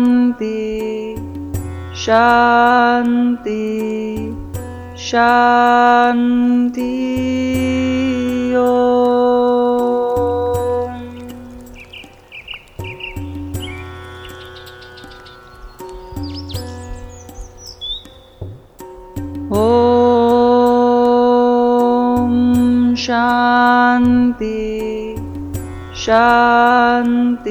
Shanti, Shanti, Shanti. Om. Om Shanti,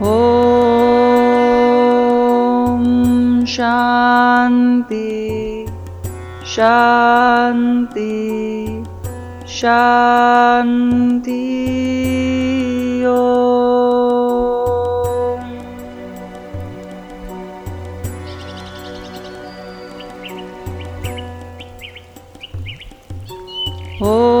Om Shanti Shanti Shanti Om. Om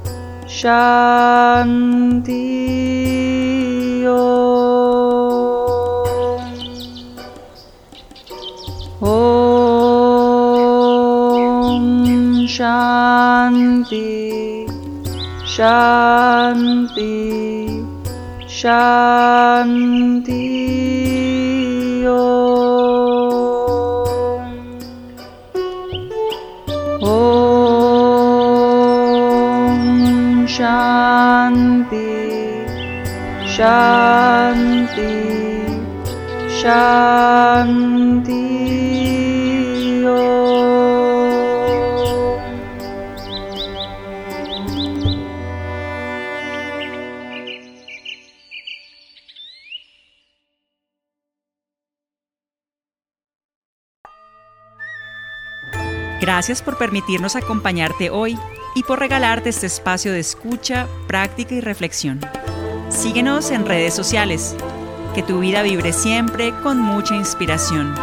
Shanti Om. Om Shanti Shanti Shanti Om. Shanti Shanti Om. Gracias por permitirnos acompañarte hoy y por regalarte este espacio de escucha, práctica y reflexión. Síguenos en redes sociales. Que tu vida vibre siempre con mucha inspiración.